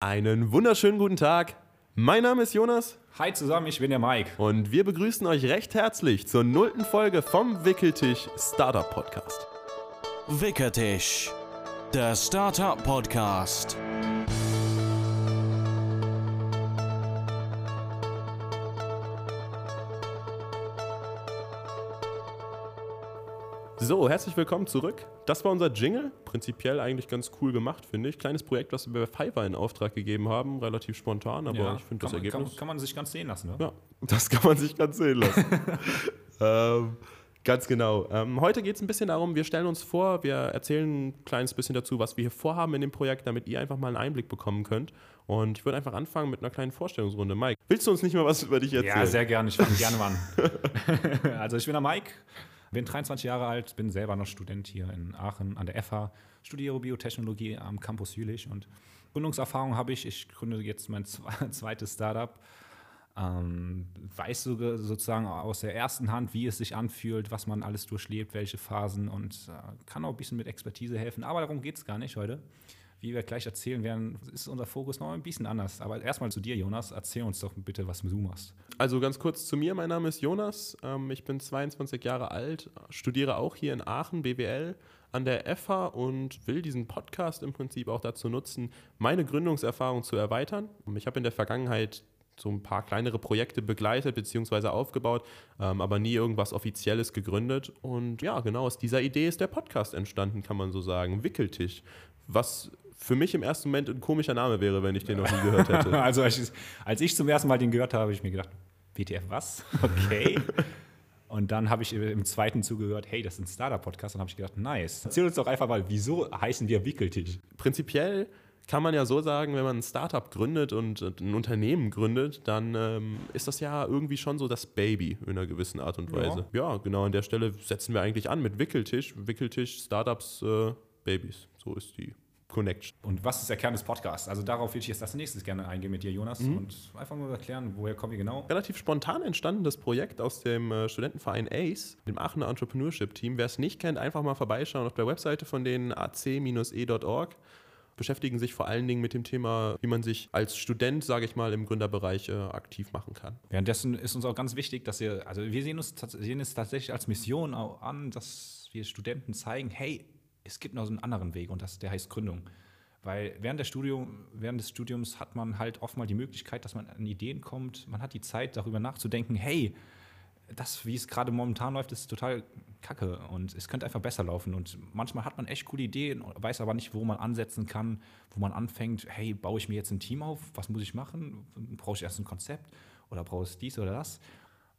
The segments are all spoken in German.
Einen wunderschönen guten Tag. Mein Name ist Jonas Hi zusammen, ich bin der Mike. und wir begrüßen euch recht herzlich zur nullten Folge vom Wickeltisch Startup Podcast. Wickertisch, der Startup Podcast. So, herzlich willkommen zurück. Das war unser Jingle. Prinzipiell eigentlich ganz cool gemacht, finde ich. Kleines Projekt, was wir bei Fiverr in Auftrag gegeben haben. Relativ spontan, aber ich finde das man- Ergebnis. Kann, kann man sich ganz sehen lassen, ne? Ja, das kann man sich ganz sehen lassen. ähm, ganz genau. Ähm, heute geht es ein bisschen darum, wir stellen uns vor, wir erzählen ein kleines bisschen dazu, was wir hier vorhaben in dem Projekt, damit ihr einfach mal einen Einblick bekommen könnt. Und ich würde einfach anfangen mit einer kleinen Vorstellungsrunde. Mike, willst du uns nicht mal was über dich erzählen? Ja, sehr gerne. Ich fange gerne an. also ich bin der Mike, bin 23 Jahre alt, bin selber noch Student hier in Aachen an der FH, studiere Biotechnologie am Campus Jülich und Gründungserfahrung habe ich. Ich gründe jetzt mein zwe- zweites Startup. Ähm, weiß sogar sozusagen aus der ersten Hand, wie es sich anfühlt, was man alles durchlebt, welche Phasen und äh, kann auch ein bisschen mit Expertise helfen. Aber darum geht es gar nicht heute. Wie wir gleich erzählen werden, ist unser Fokus noch ein bisschen anders. Aber erstmal zu dir, Jonas. Erzähl uns doch bitte, was du machst. Also ganz kurz zu mir, mein Name ist Jonas, ähm, ich bin 22 Jahre alt, studiere auch hier in Aachen BWL an der FH und will diesen Podcast im Prinzip auch dazu nutzen, meine Gründungserfahrung zu erweitern. Ich habe in der Vergangenheit so ein paar kleinere Projekte begleitet bzw. aufgebaut, ähm, aber nie irgendwas Offizielles gegründet. Und ja, genau aus dieser Idee ist der Podcast entstanden, kann man so sagen. Wickeltisch. Was für mich im ersten Moment ein komischer Name wäre, wenn ich den noch nie gehört hätte. Also als ich, als ich zum ersten Mal den gehört habe, habe ich mir gedacht, WTF was? Okay. Und dann habe ich im zweiten zugehört, hey, das ist ein Startup-Podcast. Und habe ich gedacht, nice. Erzähl uns doch einfach mal, wieso heißen wir Wickeltisch? prinzipiell kann man ja so sagen, wenn man ein Startup gründet und ein Unternehmen gründet, dann ähm, ist das ja irgendwie schon so das Baby in einer gewissen Art und Ja. Weise. Ja, genau an der Stelle setzen wir eigentlich an mit Wickeltisch. Wickeltisch, Startups, äh, Babys. So ist die Connection. Und was ist der Kern des Podcasts? Also darauf würde ich jetzt als nächstes gerne eingehen mit dir, Jonas. Und einfach mal erklären, woher kommen wir genau? Relativ spontan entstandenes Projekt aus dem äh, Studentenverein ACE, dem Aachener Entrepreneurship Team. Wer es nicht kennt, einfach mal vorbeischauen auf der Webseite von denen ac-e.org. Beschäftigen sich vor allen Dingen mit dem Thema, wie man sich als Student, sage ich mal, im Gründerbereich äh, aktiv machen kann. Währenddessen ist uns auch ganz wichtig, dass wir, also wir sehen, uns, sehen es tatsächlich als Mission auch an, dass wir Studenten zeigen, hey, es gibt noch so einen anderen Weg und das, der heißt Gründung. Weil während, Studium, während des Studiums hat man halt oft mal die Möglichkeit, dass man an Ideen kommt, man hat die Zeit, darüber nachzudenken, hey, das, wie es gerade momentan läuft, ist total kacke und es könnte einfach besser laufen. Und manchmal hat man echt coole Ideen, weiß aber nicht, wo man ansetzen kann, wo man anfängt, hey, baue ich mir jetzt ein Team auf, was muss ich machen? Brauche ich erst ein Konzept oder brauche ich dies oder das?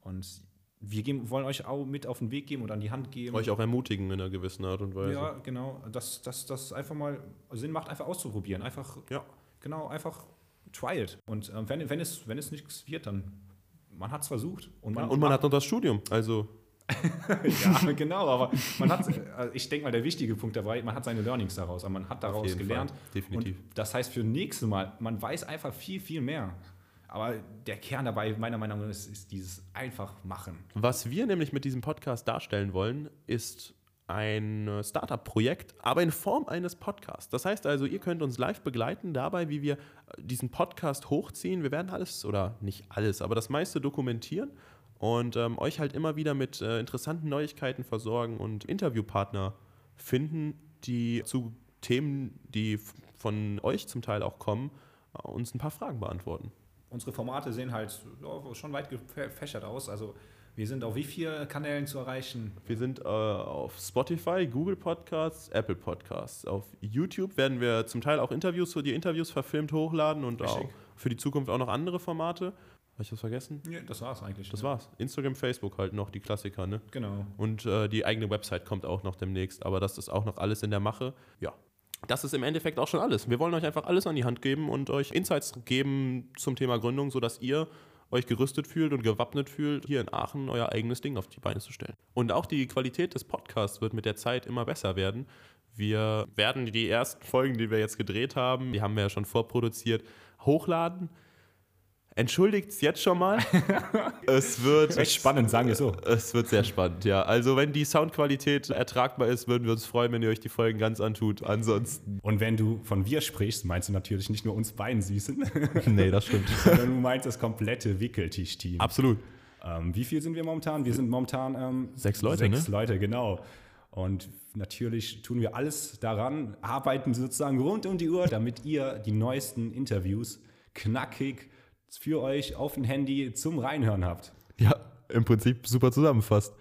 Und wir geben, wollen euch auch mit auf den Weg geben und an die Hand geben. Euch auch ermutigen in einer gewissen Art und Weise. Ja, genau. Dass das, das einfach mal Sinn macht, einfach auszuprobieren. Einfach, Ja. genau, einfach try it. Und äh, wenn, wenn, es, wenn es nichts wird, dann man hat es versucht. Und man, Und man hat noch das Studium. Also ja, genau, aber man hat, äh, ich denke mal, der wichtige Punkt dabei, man hat seine Learnings daraus, aber man hat daraus gelernt. Fall, definitiv. Und das heißt für nächste Mal, man weiß einfach viel, viel mehr. Aber der Kern dabei, meiner Meinung nach, ist, ist dieses einfach machen. Was wir nämlich mit diesem Podcast darstellen wollen, ist ein Startup-Projekt, aber in Form eines Podcasts. Das heißt also, ihr könnt uns live begleiten dabei, wie wir äh, diesen Podcast hochziehen. Wir werden alles, oder nicht alles, aber das meiste dokumentieren und ähm, euch halt immer wieder mit äh, interessanten Neuigkeiten versorgen und Interviewpartner finden, die zu Themen, die von euch zum Teil auch kommen, äh, uns ein paar Fragen beantworten. Unsere Formate sehen halt ja, schon weit gefächert aus. Also wir sind auf wie vielen Kanälen zu erreichen? Wir sind äh, auf Spotify, Google Podcasts, Apple Podcasts. Auf YouTube werden wir zum Teil auch Interviews, so die Interviews verfilmt hochladen und Richtig. auch für die Zukunft auch noch andere Formate. Habe ich was vergessen? Ja, das war's eigentlich. Das ne? war's. Instagram, Facebook halt noch, die Klassiker, ne? Genau. Und äh, die eigene Website kommt auch noch demnächst, aber das ist auch noch alles in der Mache. Ja. Das ist im Endeffekt auch schon alles. Wir wollen euch einfach alles an die Hand geben und euch Insights geben zum Thema Gründung, sodass ihr euch gerüstet fühlt und gewappnet fühlt, hier in Aachen euer eigenes Ding auf die Beine zu stellen. Und auch die Qualität des Podcasts wird mit der Zeit immer besser werden. Wir werden die ersten Folgen, die wir jetzt gedreht haben, die haben wir ja schon vorproduziert, hochladen. Entschuldigt es jetzt schon mal. es wird Recht spannend, sagen wir so. Es wird sehr spannend, ja. Also wenn die Soundqualität ertragbar ist, würden wir uns freuen, wenn ihr euch die Folgen ganz antut. Ansonsten. Und wenn du von wir sprichst, meinst du natürlich nicht nur uns beiden Süßen, nee, das stimmt. sondern du meinst das komplette Wickeltisch-Team. Absolut. Ähm, wie viel sind wir momentan? Wir sind momentan ähm, Sechs Leute, Sechs ne? Leute, genau. Und natürlich tun wir alles daran, arbeiten sozusagen rund um die Uhr, damit ihr die neuesten Interviews knackig für euch auf dem Handy zum Reinhören habt. Ja, im Prinzip super zusammenfasst.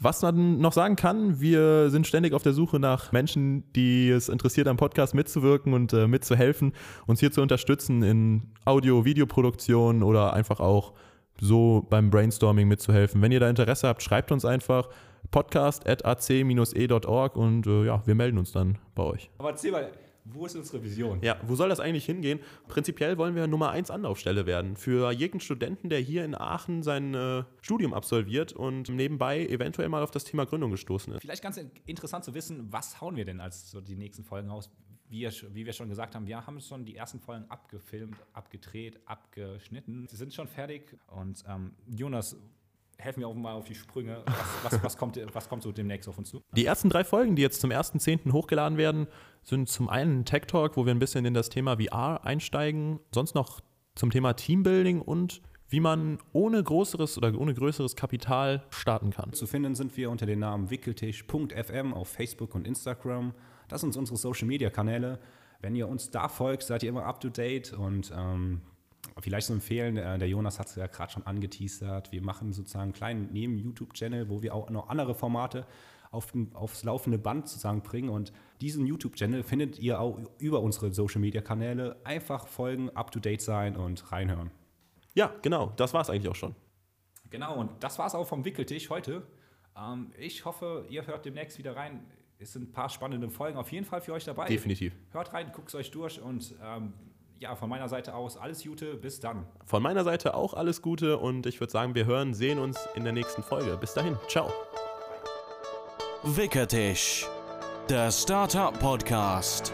Was man noch sagen kann, wir sind ständig auf der Suche nach Menschen, die es interessiert, am Podcast mitzuwirken und äh, mitzuhelfen, uns hier zu unterstützen in Audio-, Videoproduktion oder einfach auch so beim Brainstorming mitzuhelfen. Wenn ihr da Interesse habt, schreibt uns einfach podcast.ac-e.org und äh, ja, wir melden uns dann bei euch. Aber erzähl mal, wo ist unsere Vision? Ja, wo soll das eigentlich hingehen? Prinzipiell wollen wir Nummer 1 Anlaufstelle werden für jeden Studenten, der hier in Aachen sein äh, Studium absolviert und nebenbei eventuell mal auf das Thema Gründung gestoßen ist. Vielleicht ganz interessant zu wissen, was hauen wir denn als so die nächsten Folgen raus? Wie, wie wir schon gesagt haben, wir haben schon die ersten Folgen abgefilmt, abgedreht, abgeschnitten. Sie sind schon fertig und ähm, Jonas, helfen wir auch mal auf die Sprünge. Was, was, was, kommt, was kommt so demnächst auf uns zu? Die ersten drei Folgen, die jetzt zum 1.10. hochgeladen werden, sind zum einen ein Tech Talk, wo wir ein bisschen in das Thema VR einsteigen, sonst noch zum Thema Teambuilding und wie man ohne größeres oder ohne größeres Kapital starten kann. Zu finden sind wir unter dem Namen wickeltisch.fm auf Facebook und Instagram. Das sind unsere Social Media Kanäle. Wenn ihr uns da folgt, seid ihr immer up to date und ähm, vielleicht zu empfehlen, äh, der Jonas hat es ja gerade schon angeteasert. Wir machen sozusagen einen kleinen Neben-YouTube-Channel, wo wir auch noch andere Formate auf, aufs laufende Band sozusagen bringen. Und diesen YouTube-Channel findet ihr auch über unsere Social-Media-Kanäle. Einfach folgen, up to date sein und reinhören. Ja, genau, das war es eigentlich auch schon. Genau, und das war es auch vom Wickeltisch heute. Ähm, ich hoffe, ihr hört demnächst wieder rein. Es sind ein paar spannende Folgen auf jeden Fall für euch dabei. Definitiv. Hört rein, guckt es euch durch und ähm, ja, von meiner Seite aus alles Gute, bis dann. Von meiner Seite auch alles Gute und ich würde sagen, wir hören, sehen uns in der nächsten Folge. Bis dahin, ciao. Wickertisch, der Startup Podcast.